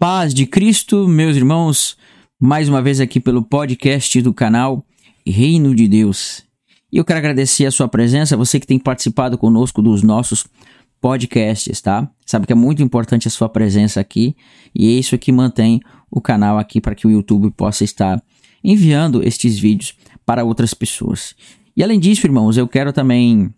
Paz de Cristo, meus irmãos, mais uma vez aqui pelo podcast do canal Reino de Deus. E eu quero agradecer a sua presença, você que tem participado conosco dos nossos podcasts, tá? Sabe que é muito importante a sua presença aqui e é isso que mantém o canal aqui para que o YouTube possa estar enviando estes vídeos para outras pessoas. E além disso, irmãos, eu quero também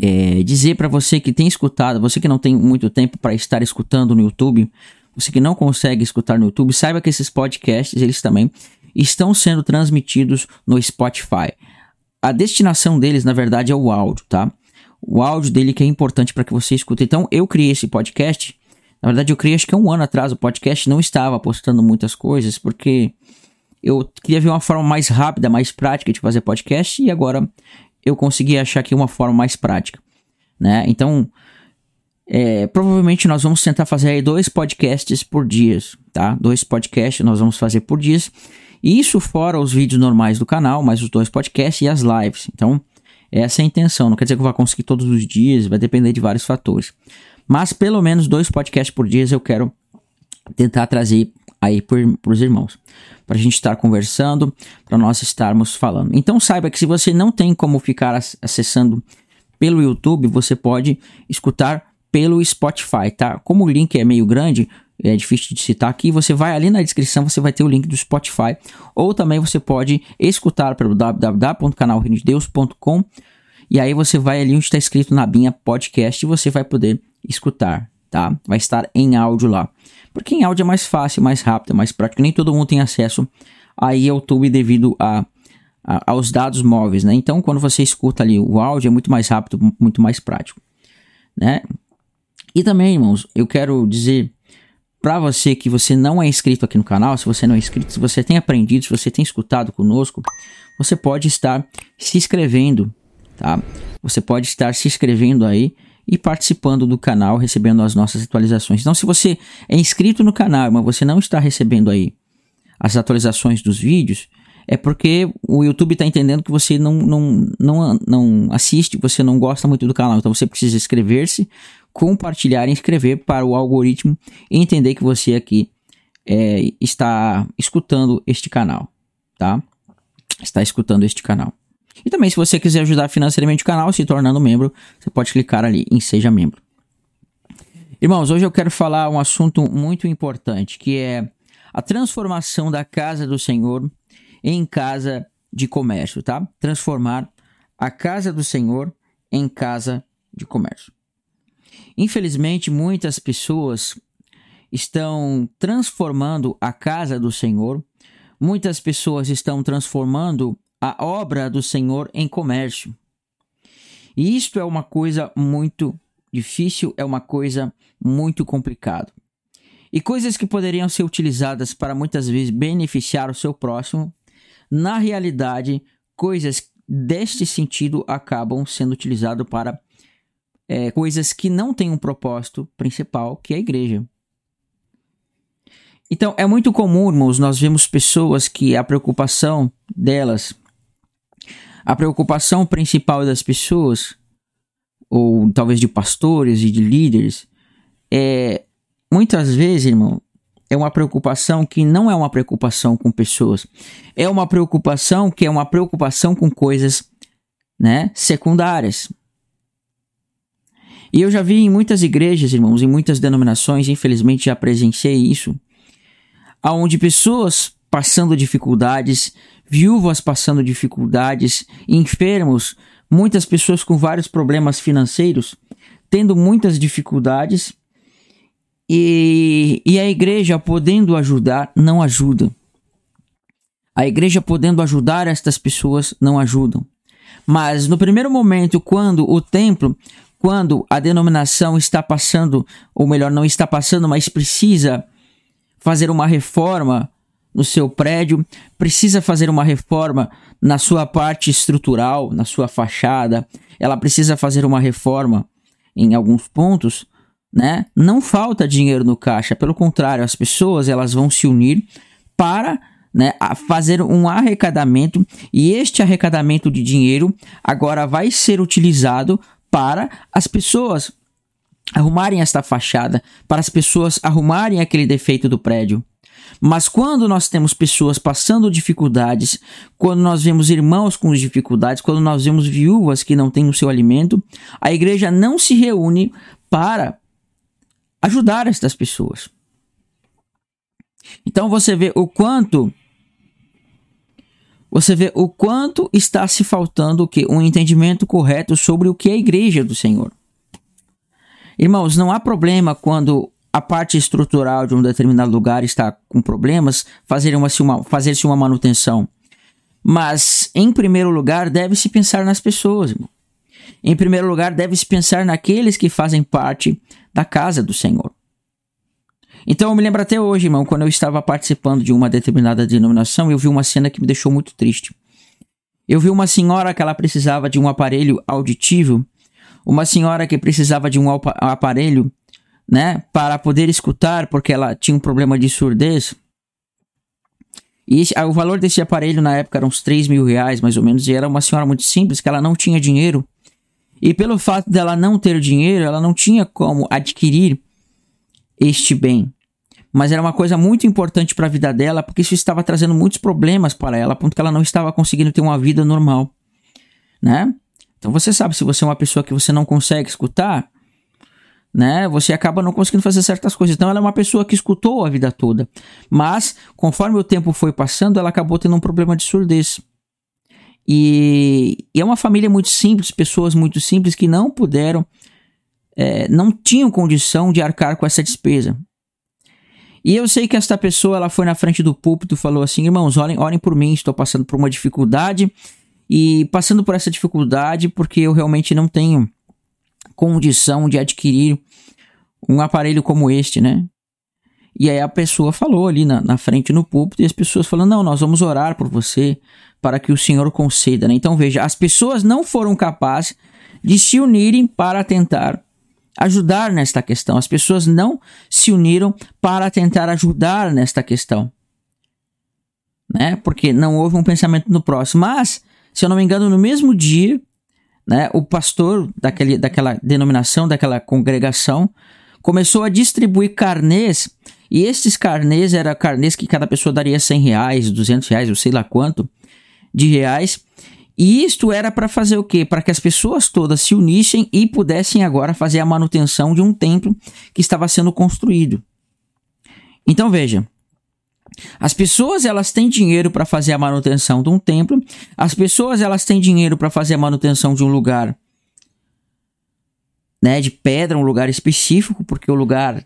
é, dizer para você que tem escutado, você que não tem muito tempo para estar escutando no YouTube, você que não consegue escutar no YouTube, saiba que esses podcasts eles também estão sendo transmitidos no Spotify. A destinação deles, na verdade, é o áudio, tá? O áudio dele que é importante para que você escute. Então, eu criei esse podcast. Na verdade, eu criei acho que um ano atrás o podcast. Não estava postando muitas coisas porque eu queria ver uma forma mais rápida, mais prática de fazer podcast e agora eu consegui achar aqui uma forma mais prática, né? Então, é, provavelmente nós vamos tentar fazer dois podcasts por dia, tá? Dois podcasts nós vamos fazer por dia. Isso fora os vídeos normais do canal, mais os dois podcasts e as lives. Então, essa é a intenção. Não quer dizer que eu vá conseguir todos os dias, vai depender de vários fatores. Mas pelo menos dois podcasts por dia eu quero tentar trazer aí para os irmãos, para a gente estar conversando, para nós estarmos falando. Então saiba que se você não tem como ficar acessando pelo YouTube, você pode escutar pelo Spotify, tá? Como o link é meio grande, é difícil de citar aqui, você vai ali na descrição, você vai ter o link do Spotify, ou também você pode escutar pelo www.canalreinodedeus.com e aí você vai ali onde está escrito na binha podcast e você vai poder escutar, tá? Vai estar em áudio lá. Porque em áudio é mais fácil, mais rápido, mais prático. Nem todo mundo tem acesso a YouTube devido a, aos dados móveis, né? Então, quando você escuta ali o áudio, é muito mais rápido, muito mais prático, né? E também, irmãos, eu quero dizer para você que você não é inscrito aqui no canal, se você não é inscrito, se você tem aprendido, se você tem escutado conosco, você pode estar se inscrevendo, tá? Você pode estar se inscrevendo aí e participando do canal, recebendo as nossas atualizações. Então, se você é inscrito no canal, mas você não está recebendo aí as atualizações dos vídeos, é porque o YouTube está entendendo que você não, não, não, não assiste, você não gosta muito do canal. Então, você precisa inscrever-se, compartilhar e inscrever para o algoritmo entender que você aqui é, está escutando este canal, tá? Está escutando este canal. E também, se você quiser ajudar financeiramente o canal, se tornando membro, você pode clicar ali em Seja Membro. Irmãos, hoje eu quero falar um assunto muito importante, que é a transformação da casa do Senhor em casa de comércio, tá? Transformar a casa do Senhor em casa de comércio. Infelizmente, muitas pessoas estão transformando a casa do Senhor, muitas pessoas estão transformando a obra do Senhor em comércio. E isto é uma coisa muito difícil, é uma coisa muito complicada. E coisas que poderiam ser utilizadas para muitas vezes beneficiar o seu próximo, na realidade, coisas deste sentido acabam sendo utilizadas para é, coisas que não têm um propósito principal, que é a igreja. Então, é muito comum, irmãos, nós vemos pessoas que a preocupação delas a preocupação principal das pessoas, ou talvez de pastores e de líderes, é muitas vezes, irmão, é uma preocupação que não é uma preocupação com pessoas, é uma preocupação que é uma preocupação com coisas, né, secundárias. E eu já vi em muitas igrejas, irmãos, em muitas denominações, infelizmente já presenciei isso, aonde pessoas passando dificuldades, viúvas passando dificuldades, enfermos, muitas pessoas com vários problemas financeiros, tendo muitas dificuldades, e, e a igreja podendo ajudar, não ajuda. A igreja podendo ajudar estas pessoas, não ajudam. Mas no primeiro momento, quando o templo, quando a denominação está passando, ou melhor, não está passando, mas precisa fazer uma reforma no seu prédio, precisa fazer uma reforma na sua parte estrutural, na sua fachada, ela precisa fazer uma reforma em alguns pontos, né? Não falta dinheiro no caixa, pelo contrário, as pessoas elas vão se unir para né, fazer um arrecadamento e este arrecadamento de dinheiro agora vai ser utilizado para as pessoas arrumarem esta fachada, para as pessoas arrumarem aquele defeito do prédio. Mas quando nós temos pessoas passando dificuldades, quando nós vemos irmãos com dificuldades, quando nós vemos viúvas que não têm o seu alimento, a igreja não se reúne para ajudar estas pessoas. Então você vê o quanto você vê o quanto está se faltando o que um entendimento correto sobre o que é a igreja do Senhor. Irmãos, não há problema quando a parte estrutural de um determinado lugar está com problemas, fazer uma, uma, fazer-se uma manutenção. Mas, em primeiro lugar, deve-se pensar nas pessoas. Irmão. Em primeiro lugar, deve-se pensar naqueles que fazem parte da casa do Senhor. Então, eu me lembro até hoje, irmão, quando eu estava participando de uma determinada denominação, eu vi uma cena que me deixou muito triste. Eu vi uma senhora que ela precisava de um aparelho auditivo, uma senhora que precisava de um aparelho né, para poder escutar, porque ela tinha um problema de surdez. E esse, o valor desse aparelho na época era uns 3 mil reais, mais ou menos, e era uma senhora muito simples, que ela não tinha dinheiro. E pelo fato dela não ter dinheiro, ela não tinha como adquirir este bem. Mas era uma coisa muito importante para a vida dela, porque isso estava trazendo muitos problemas para ela, a ponto que ela não estava conseguindo ter uma vida normal, né? Então você sabe, se você é uma pessoa que você não consegue escutar, né? Você acaba não conseguindo fazer certas coisas. Então ela é uma pessoa que escutou a vida toda, mas conforme o tempo foi passando, ela acabou tendo um problema de surdez. E, e é uma família muito simples, pessoas muito simples que não puderam, é, não tinham condição de arcar com essa despesa. E eu sei que esta pessoa ela foi na frente do púlpito e falou assim: irmãos, orem, orem por mim, estou passando por uma dificuldade e passando por essa dificuldade porque eu realmente não tenho condição de adquirir um aparelho como este, né? E aí a pessoa falou ali na, na frente no púlpito e as pessoas falando: Não, nós vamos orar por você para que o Senhor conceda, né? Então veja, as pessoas não foram capazes de se unirem para tentar ajudar nesta questão. As pessoas não se uniram para tentar ajudar nesta questão. Né? Porque não houve um pensamento no próximo. Mas, se eu não me engano, no mesmo dia, né, o pastor daquele, daquela denominação, daquela congregação, começou a distribuir carnês, e esses carnês eram carnês que cada pessoa daria 100 reais, 200 reais, eu sei lá quanto, de reais, e isto era para fazer o quê? Para que as pessoas todas se unissem e pudessem agora fazer a manutenção de um templo que estava sendo construído. Então veja, as pessoas elas têm dinheiro para fazer a manutenção de um templo, as pessoas elas têm dinheiro para fazer a manutenção de um lugar, né, de pedra, um lugar específico, porque o lugar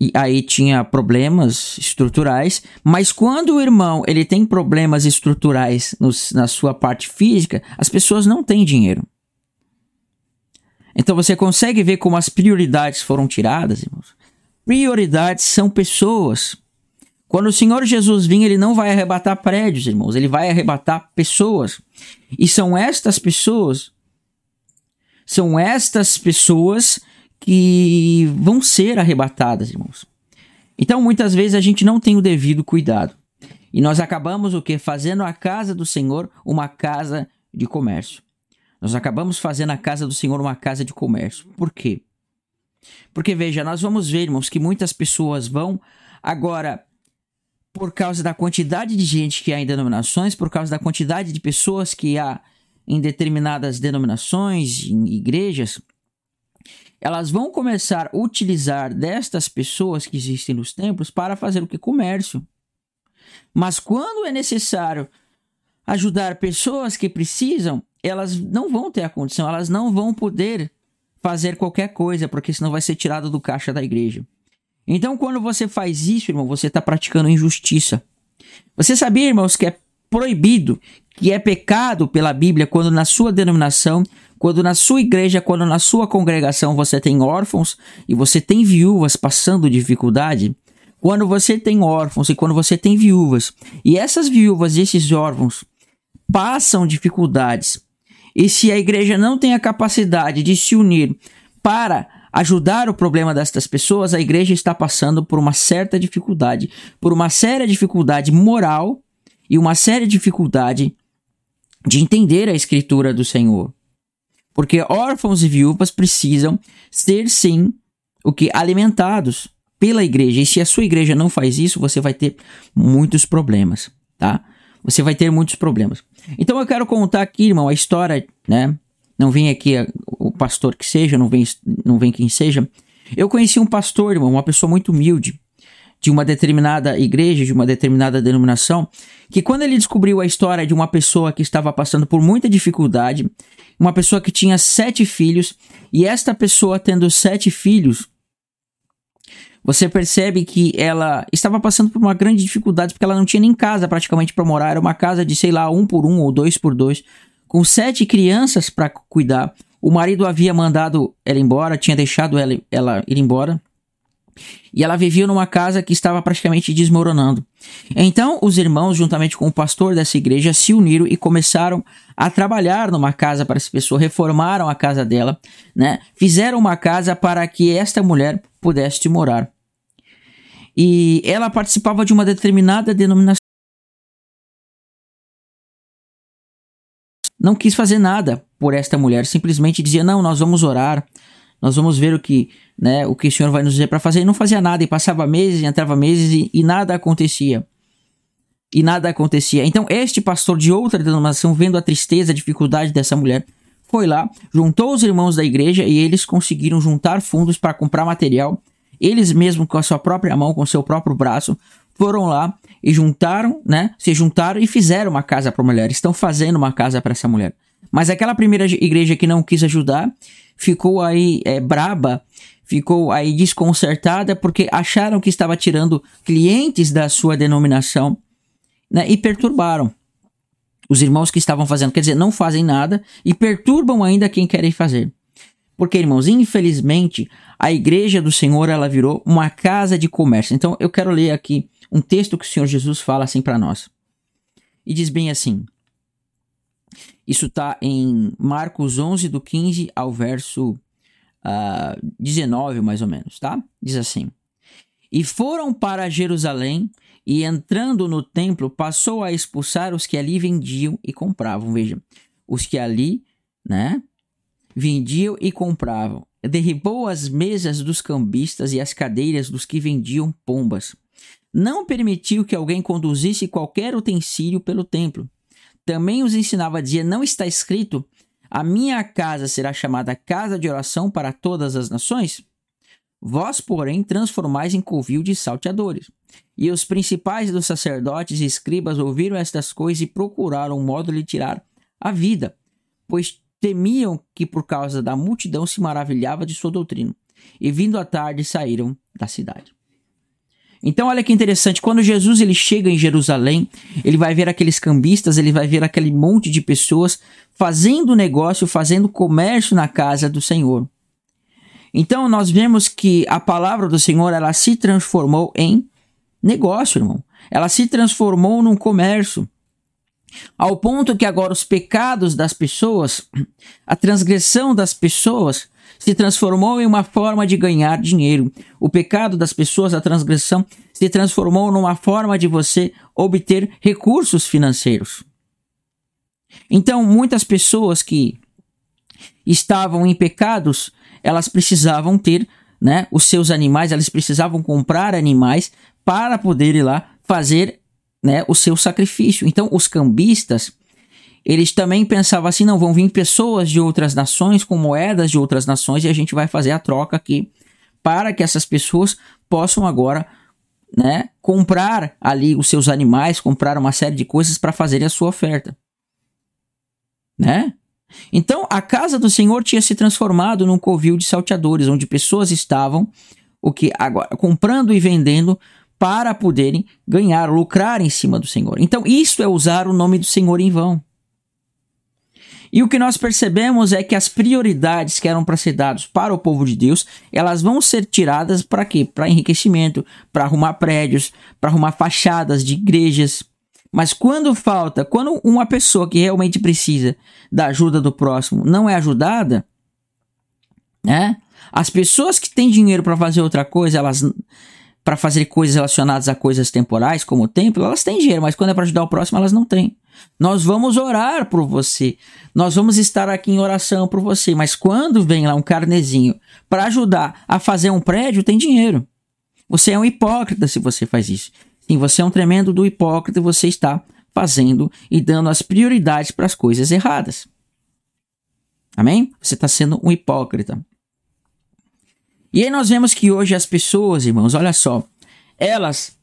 e aí tinha problemas estruturais, mas quando o irmão ele tem problemas estruturais no, na sua parte física, as pessoas não têm dinheiro. Então você consegue ver como as prioridades foram tiradas, irmãos. Prioridades são pessoas. Quando o Senhor Jesus vir, ele não vai arrebatar prédios, irmãos, ele vai arrebatar pessoas. E são estas pessoas, são estas pessoas que vão ser arrebatadas, irmãos. Então, muitas vezes a gente não tem o devido cuidado. E nós acabamos o que? Fazendo a casa do Senhor uma casa de comércio. Nós acabamos fazendo a casa do Senhor uma casa de comércio. Por quê? Porque veja, nós vamos ver, irmãos, que muitas pessoas vão agora por causa da quantidade de gente que há em denominações, por causa da quantidade de pessoas que há em determinadas denominações, em igrejas, elas vão começar a utilizar destas pessoas que existem nos templos para fazer o que? Comércio. Mas quando é necessário ajudar pessoas que precisam, elas não vão ter a condição, elas não vão poder fazer qualquer coisa, porque senão vai ser tirado do caixa da igreja. Então, quando você faz isso, irmão, você está praticando injustiça. Você sabia, irmãos, que é proibido, que é pecado pela Bíblia quando na sua denominação, quando na sua igreja, quando na sua congregação você tem órfãos e você tem viúvas passando dificuldade? Quando você tem órfãos e quando você tem viúvas, e essas viúvas e esses órfãos passam dificuldades, e se a igreja não tem a capacidade de se unir para ajudar o problema destas pessoas, a igreja está passando por uma certa dificuldade, por uma séria dificuldade moral e uma séria dificuldade de entender a escritura do Senhor. Porque órfãos e viúvas precisam ser sim o que alimentados pela igreja. E se a sua igreja não faz isso, você vai ter muitos problemas, tá? Você vai ter muitos problemas. Então eu quero contar aqui, irmão, a história, né? Não vem aqui o pastor que seja, não vem, não vem quem seja. Eu conheci um pastor, irmão, uma pessoa muito humilde, de uma determinada igreja, de uma determinada denominação, que quando ele descobriu a história de uma pessoa que estava passando por muita dificuldade, uma pessoa que tinha sete filhos, e esta pessoa tendo sete filhos, você percebe que ela estava passando por uma grande dificuldade porque ela não tinha nem casa praticamente para morar. Era uma casa de, sei lá, um por um ou dois por dois, com sete crianças para cuidar. O marido havia mandado ela embora, tinha deixado ela, ela ir embora. E ela vivia numa casa que estava praticamente desmoronando. Então, os irmãos, juntamente com o pastor dessa igreja, se uniram e começaram a trabalhar numa casa para essa pessoa, reformaram a casa dela, né? Fizeram uma casa para que esta mulher pudesse morar. E ela participava de uma determinada denominação. Não quis fazer nada por esta mulher, simplesmente dizia: "Não, nós vamos orar, nós vamos ver o que, né, o que o Senhor vai nos dizer para fazer". E não fazia nada, e passava meses, e entrava meses e, e nada acontecia. E nada acontecia. Então, este pastor de outra denominação, vendo a tristeza, a dificuldade dessa mulher, foi lá, juntou os irmãos da igreja e eles conseguiram juntar fundos para comprar material. Eles mesmos, com a sua própria mão, com o seu próprio braço, foram lá e juntaram, né? Se juntaram e fizeram uma casa para a mulher. Estão fazendo uma casa para essa mulher. Mas aquela primeira igreja que não quis ajudar ficou aí é, braba, ficou aí desconcertada porque acharam que estava tirando clientes da sua denominação né, e perturbaram os irmãos que estavam fazendo. Quer dizer, não fazem nada e perturbam ainda quem querem fazer. Porque, irmãos, infelizmente, a igreja do Senhor ela virou uma casa de comércio. Então, eu quero ler aqui um texto que o Senhor Jesus fala assim para nós. E diz bem assim: Isso está em Marcos 11, do 15 ao verso uh, ah, 19, mais ou menos, tá? Diz assim: E foram para Jerusalém e entrando no templo, passou a expulsar os que ali vendiam e compravam. Veja, os que ali, né, vendiam e compravam. Derribou as mesas dos cambistas e as cadeiras dos que vendiam pombas. Não permitiu que alguém conduzisse qualquer utensílio pelo templo. Também os ensinava a dizer: Não está escrito, a minha casa será chamada casa de oração para todas as nações? Vós, porém, transformais em covil de salteadores. E os principais dos sacerdotes e escribas ouviram estas coisas e procuraram um modo de lhe tirar a vida, pois temiam que por causa da multidão se maravilhava de sua doutrina. E vindo à tarde saíram da cidade. Então olha que interessante, quando Jesus ele chega em Jerusalém, ele vai ver aqueles cambistas, ele vai ver aquele monte de pessoas fazendo negócio, fazendo comércio na casa do Senhor. Então nós vemos que a palavra do Senhor ela se transformou em negócio, irmão. Ela se transformou num comércio. Ao ponto que agora os pecados das pessoas, a transgressão das pessoas, se transformou em uma forma de ganhar dinheiro. O pecado das pessoas, a transgressão, se transformou numa forma de você obter recursos financeiros. Então, muitas pessoas que estavam em pecados, elas precisavam ter né, os seus animais, elas precisavam comprar animais para poder ir lá fazer né, o seu sacrifício. Então, os cambistas, eles também pensavam assim: não, vão vir pessoas de outras nações com moedas de outras nações e a gente vai fazer a troca aqui para que essas pessoas possam agora né, comprar ali os seus animais, comprar uma série de coisas para fazerem a sua oferta. Né? Então a casa do Senhor tinha se transformado num covil de salteadores, onde pessoas estavam o que agora comprando e vendendo para poderem ganhar, lucrar em cima do Senhor. Então isso é usar o nome do Senhor em vão. E o que nós percebemos é que as prioridades que eram para ser dadas para o povo de Deus, elas vão ser tiradas para quê? Para enriquecimento, para arrumar prédios, para arrumar fachadas de igrejas, mas quando falta, quando uma pessoa que realmente precisa da ajuda do próximo não é ajudada, né? As pessoas que têm dinheiro para fazer outra coisa, elas para fazer coisas relacionadas a coisas temporais, como o templo, elas têm dinheiro, mas quando é para ajudar o próximo, elas não têm. Nós vamos orar por você. Nós vamos estar aqui em oração por você. Mas quando vem lá um carnezinho para ajudar a fazer um prédio, tem dinheiro. Você é um hipócrita se você faz isso. Sim, você é um tremendo do hipócrita você está fazendo e dando as prioridades para as coisas erradas. Amém? Você está sendo um hipócrita. E aí nós vemos que hoje as pessoas, irmãos, olha só, elas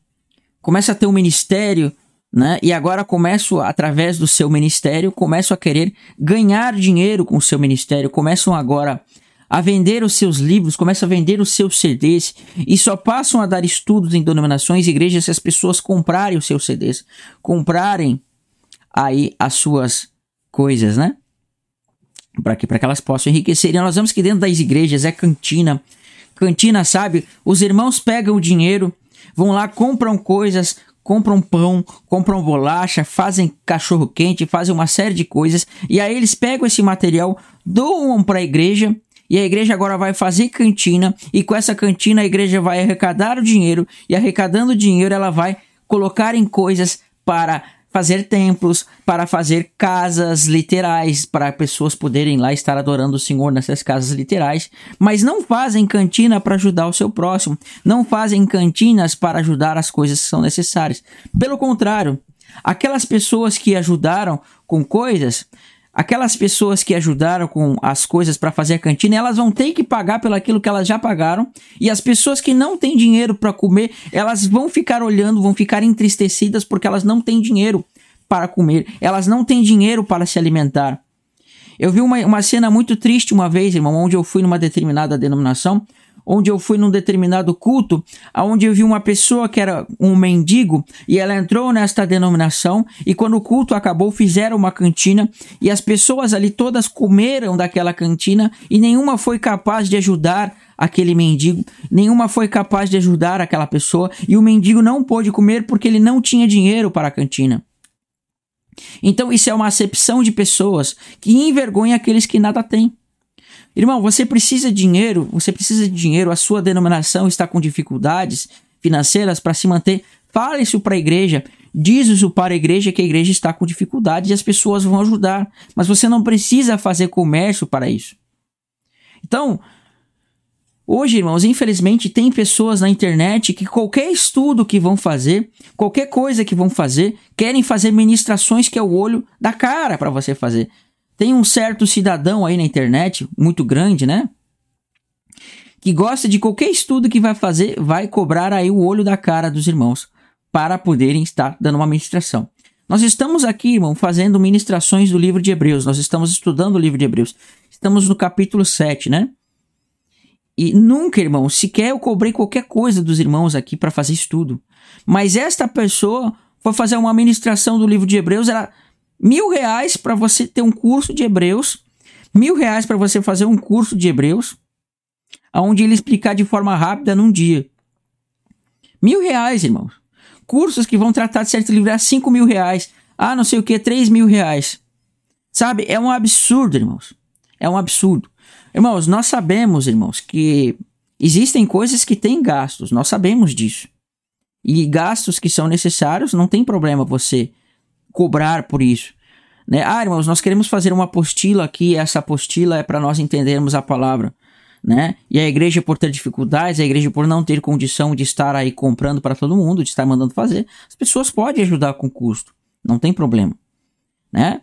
começam a ter um ministério, né? E agora começam, através do seu ministério, começam a querer ganhar dinheiro com o seu ministério, começam agora a vender os seus livros, começam a vender os seus CDs e só passam a dar estudos em denominações e igrejas se as pessoas comprarem os seus CDs, comprarem aí as suas coisas, né? Para que, que elas possam enriquecer. E nós vemos que dentro das igrejas é cantina, cantina, sabe? Os irmãos pegam o dinheiro, vão lá, compram coisas, compram pão, compram bolacha, fazem cachorro quente, fazem uma série de coisas, e aí eles pegam esse material, doam para a igreja, e a igreja agora vai fazer cantina, e com essa cantina a igreja vai arrecadar o dinheiro, e arrecadando o dinheiro ela vai colocar em coisas para fazer templos, para fazer casas literais, para pessoas poderem lá estar adorando o Senhor nessas casas literais, mas não fazem cantina para ajudar o seu próximo, não fazem cantinas para ajudar as coisas que são necessárias. Pelo contrário, aquelas pessoas que ajudaram com coisas, aquelas pessoas que ajudaram com as coisas para fazer a cantina, elas vão ter que pagar pelo aquilo que elas já pagaram, e as pessoas que não têm dinheiro para comer, elas vão ficar olhando, vão ficar entristecidas porque elas não têm dinheiro para comer, elas não têm dinheiro para se alimentar. Eu vi uma, uma cena muito triste uma vez, irmão, onde eu fui numa determinada denominação, onde eu fui num determinado culto, aonde eu vi uma pessoa que era um mendigo e ela entrou nesta denominação e quando o culto acabou fizeram uma cantina e as pessoas ali todas comeram daquela cantina e nenhuma foi capaz de ajudar aquele mendigo, nenhuma foi capaz de ajudar aquela pessoa e o mendigo não pôde comer porque ele não tinha dinheiro para a cantina. Então isso é uma acepção de pessoas que envergonha aqueles que nada têm. Irmão, você precisa de dinheiro, você precisa de dinheiro, a sua denominação está com dificuldades financeiras para se manter. Fale isso para a igreja, diz isso para a igreja que a igreja está com dificuldade e as pessoas vão ajudar. Mas você não precisa fazer comércio para isso. Então, hoje, irmãos, infelizmente tem pessoas na internet que qualquer estudo que vão fazer, qualquer coisa que vão fazer, querem fazer ministrações que é o olho da cara para você fazer. Tem um certo cidadão aí na internet, muito grande, né? Que gosta de qualquer estudo que vai fazer, vai cobrar aí o olho da cara dos irmãos para poderem estar dando uma ministração. Nós estamos aqui, irmão, fazendo ministrações do livro de Hebreus. Nós estamos estudando o livro de Hebreus. Estamos no capítulo 7, né? E nunca, irmão, sequer eu cobrei qualquer coisa dos irmãos aqui para fazer estudo. Mas esta pessoa foi fazer uma ministração do livro de Hebreus, ela mil reais para você ter um curso de Hebreus, mil reais para você fazer um curso de Hebreus, onde ele explicar de forma rápida num dia. Mil reais, irmãos. Cursos que vão tratar de certo livro a cinco mil reais. Ah, não sei o que, três mil reais. Sabe? É um absurdo, irmãos. É um absurdo. Irmãos, nós sabemos, irmãos, que existem coisas que têm gastos. Nós sabemos disso. E gastos que são necessários, não tem problema você cobrar por isso. Né? Ah, irmãos, nós queremos fazer uma apostila aqui, essa apostila é para nós entendermos a palavra. Né? E a igreja por ter dificuldades, a igreja por não ter condição de estar aí comprando para todo mundo, de estar mandando fazer, as pessoas podem ajudar com custo, não tem problema, né?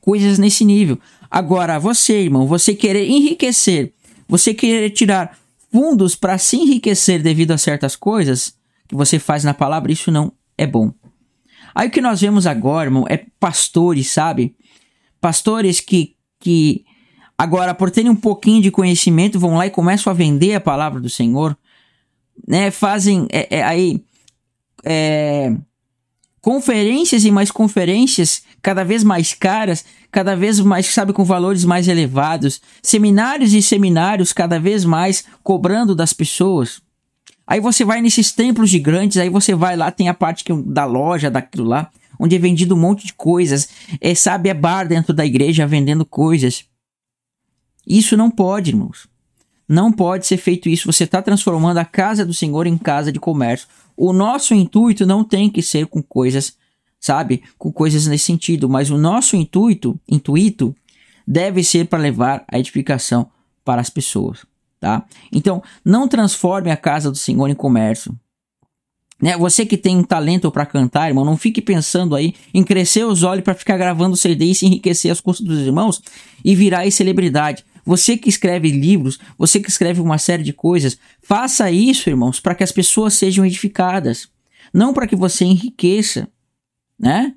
Coisas nesse nível. Agora, você, irmão, você querer enriquecer, você querer tirar fundos para se enriquecer devido a certas coisas que você faz na palavra, isso não é bom. Aí o que nós vemos agora, irmão, é pastores, sabe? Pastores que, que agora, por terem um pouquinho de conhecimento, vão lá e começam a vender a palavra do Senhor, né? Fazem é, é, aí é, conferências e mais conferências cada vez mais caras, cada vez mais, sabe, com valores mais elevados, seminários e seminários cada vez mais cobrando das pessoas. Aí você vai nesses templos gigantes, aí você vai lá, tem a parte que, da loja, daquilo lá, onde é vendido um monte de coisas. É, sabe, é bar dentro da igreja vendendo coisas. Isso não pode, irmãos. Não pode ser feito isso. Você está transformando a casa do Senhor em casa de comércio. O nosso intuito não tem que ser com coisas sabe, com coisas nesse sentido, mas o nosso intuito, intuito deve ser para levar a edificação para as pessoas, tá? Então, não transforme a casa do Senhor em comércio. Né? Você que tem um talento para cantar, irmão, não fique pensando aí em crescer os olhos para ficar gravando CD e se enriquecer as custas dos irmãos e virar celebridade. Você que escreve livros, você que escreve uma série de coisas, faça isso, irmãos, para que as pessoas sejam edificadas, não para que você enriqueça, né?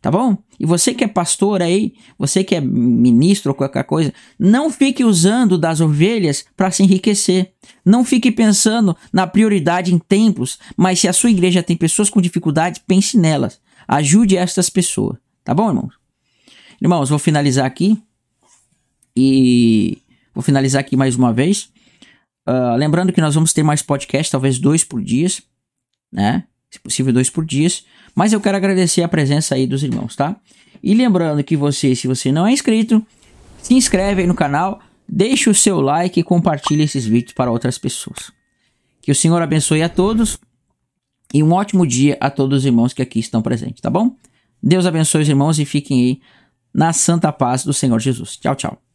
Tá bom? E você que é pastor aí, você que é ministro ou qualquer coisa, não fique usando das ovelhas para se enriquecer. Não fique pensando na prioridade em templos, mas se a sua igreja tem pessoas com dificuldade, pense nelas. Ajude estas pessoas. Tá bom, irmãos? Irmãos, vou finalizar aqui. E vou finalizar aqui mais uma vez. Uh, lembrando que nós vamos ter mais podcast, talvez dois por dia, né? Se possível, dois por dia. Mas eu quero agradecer a presença aí dos irmãos, tá? E lembrando que você, se você não é inscrito, se inscreve aí no canal, deixe o seu like e compartilhe esses vídeos para outras pessoas. Que o Senhor abençoe a todos e um ótimo dia a todos os irmãos que aqui estão presentes, tá bom? Deus abençoe os irmãos e fiquem aí na santa paz do Senhor Jesus. Tchau, tchau.